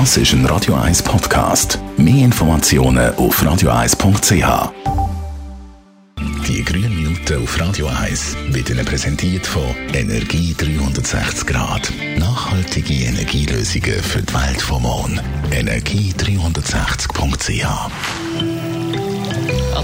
Das ist ein Radio 1 Podcast. Mehr Informationen auf radio1.ch. Die grünen Minuten auf Radio 1 wird Ihnen präsentiert von Energie 360 Grad. Nachhaltige Energielösungen für die Welt vom Morgen. Energie360.ch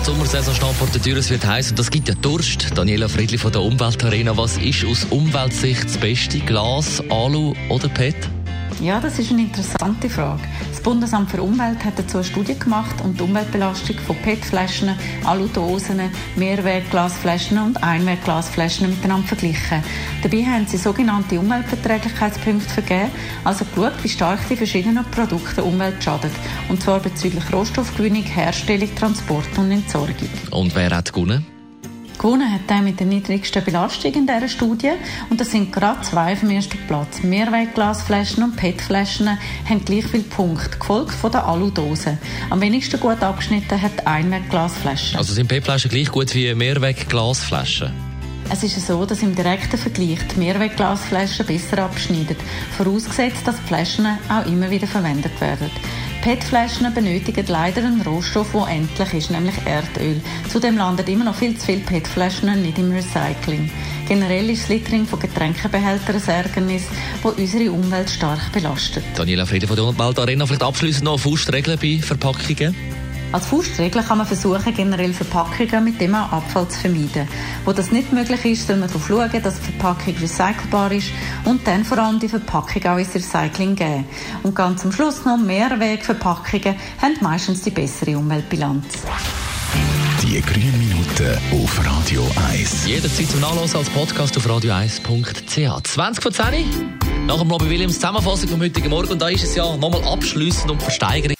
die Sommersaison steht vor der Tür, es wird heiß und das gibt ja Durst. Daniela Friedli von der Umweltarena, was ist aus Umweltsicht das Beste? Glas, Alu oder PET? Ja, das ist eine interessante Frage. Das Bundesamt für Umwelt hat dazu eine Studie gemacht und die Umweltbelastung von PET-Flaschen, Aludosen, Mehrwegglasflaschen und Einwegglasflaschen miteinander verglichen. Dabei haben sie sogenannte Umweltverträglichkeitspunkte vergeben, also geschaut, wie stark die verschiedenen Produkte Umwelt schaden. Und zwar bezüglich Rohstoffgewinnung, Herstellung, Transport und Entsorgung. Und wer hat gewonnen? Gewonnen hat der mit der niedrigsten Belastung in dieser Studie. Und das sind gerade zwei dem ersten Platz. Mehrwegglasflaschen und PET-Flaschen haben gleich viele Punkte, gefolgt von der Aludosen. Am wenigsten gut abgeschnitten hat Einwegglasflaschen. Also sind PET-Flaschen gleich gut wie Mehrwegglasflaschen? Es ist so, dass im direkten Vergleich die Mehrwegglasflaschen besser abschneiden, vorausgesetzt, dass die Flaschen auch immer wieder verwendet werden. PET-Flaschen benötigen leider einen Rohstoff, der endlich ist, nämlich Erdöl. Zudem landen immer noch viel zu viele PET-Flaschen nicht im Recycling. Generell ist das Littering von Getränkebehältern ein Ärgernis, das unsere Umwelt stark belastet. Daniela Friede von der Umweltarena, vielleicht abschließend noch Faustregeln bei Verpackungen? Als Faustregel kann man versuchen, generell Verpackungen mit dem Abfall zu vermeiden. Wo das nicht möglich ist, soll man darauf schauen, dass die Verpackung recycelbar ist und dann vor allem die Verpackung auch ins Recycling geben. Und ganz am Schluss noch Mehrwegverpackungen haben meistens die bessere Umweltbilanz. Die grünen Minuten auf Radio 1. Jederzeit zum Nachlesen als Podcast auf radio1.ch. 20 von 10 nach dem Robbie Williams Zusammenfassung vom heutigen Morgen. Und da ist es ja nochmal abschließend um Versteigerung.